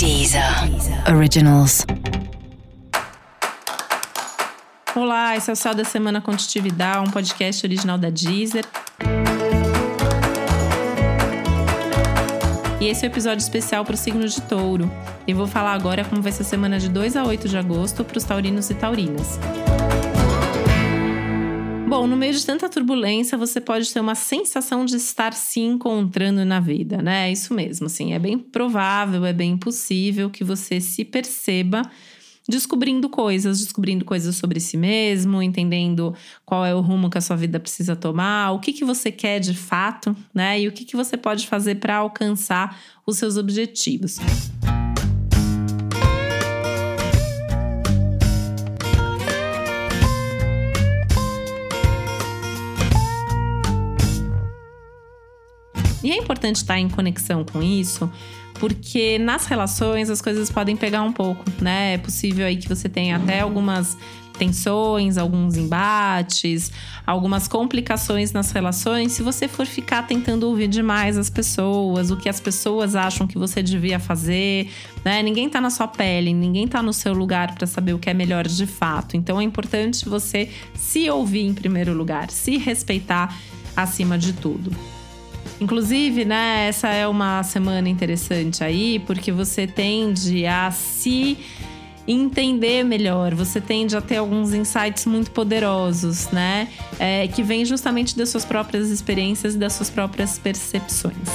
Deezer Originals. Olá, esse é o Céu da Semana Contitividade, um podcast original da Deezer. E esse é o um episódio especial para o signo de touro. E vou falar agora como vai ser a semana de 2 a 8 de agosto para os taurinos e taurinas. Bom, no meio de tanta turbulência, você pode ter uma sensação de estar se encontrando na vida, né? É isso mesmo, assim, é bem provável, é bem possível que você se perceba descobrindo coisas, descobrindo coisas sobre si mesmo, entendendo qual é o rumo que a sua vida precisa tomar, o que, que você quer de fato, né? E o que, que você pode fazer para alcançar os seus objetivos. E é importante estar em conexão com isso, porque nas relações as coisas podem pegar um pouco, né? É possível aí que você tenha até algumas tensões, alguns embates, algumas complicações nas relações, se você for ficar tentando ouvir demais as pessoas, o que as pessoas acham que você devia fazer, né? Ninguém tá na sua pele, ninguém tá no seu lugar para saber o que é melhor de fato. Então é importante você se ouvir em primeiro lugar, se respeitar acima de tudo. Inclusive, né, essa é uma semana interessante aí, porque você tende a se entender melhor, você tende a ter alguns insights muito poderosos, né? É, que vêm justamente das suas próprias experiências e das suas próprias percepções.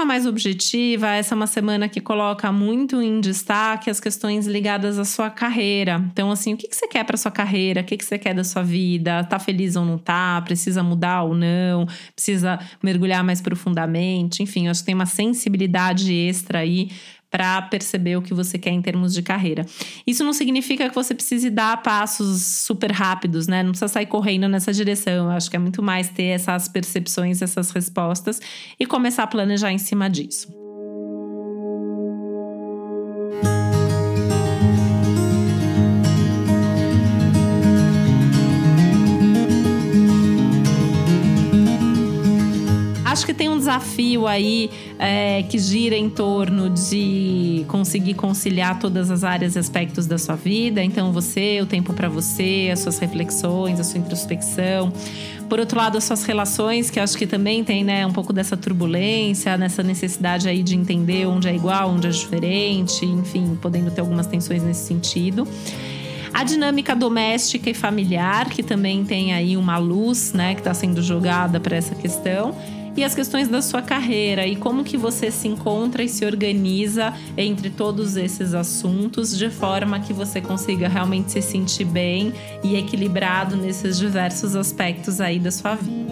Forma mais objetiva, essa é uma semana que coloca muito em destaque as questões ligadas à sua carreira. Então, assim, o que, que você quer para sua carreira? O que, que você quer da sua vida? Tá feliz ou não tá? Precisa mudar ou não? Precisa mergulhar mais profundamente? Enfim, acho que tem uma sensibilidade extra aí para perceber o que você quer em termos de carreira. Isso não significa que você precise dar passos super rápidos, né? Não precisa sair correndo nessa direção. Eu acho que é muito mais ter essas percepções, essas respostas e começar a planejar em cima disso. acho que tem desafio aí é, que gira em torno de conseguir conciliar todas as áreas e aspectos da sua vida. Então, você, o tempo para você, as suas reflexões, a sua introspecção. Por outro lado, as suas relações, que acho que também tem né, um pouco dessa turbulência, nessa necessidade aí de entender onde é igual, onde é diferente, enfim, podendo ter algumas tensões nesse sentido. A dinâmica doméstica e familiar, que também tem aí uma luz, né, que está sendo jogada para essa questão e as questões da sua carreira e como que você se encontra e se organiza entre todos esses assuntos de forma que você consiga realmente se sentir bem e equilibrado nesses diversos aspectos aí da sua vida.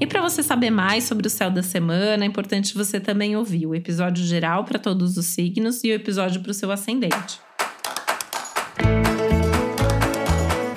E para você saber mais sobre o céu da semana, é importante você também ouvir o episódio geral para todos os signos e o episódio para o seu ascendente.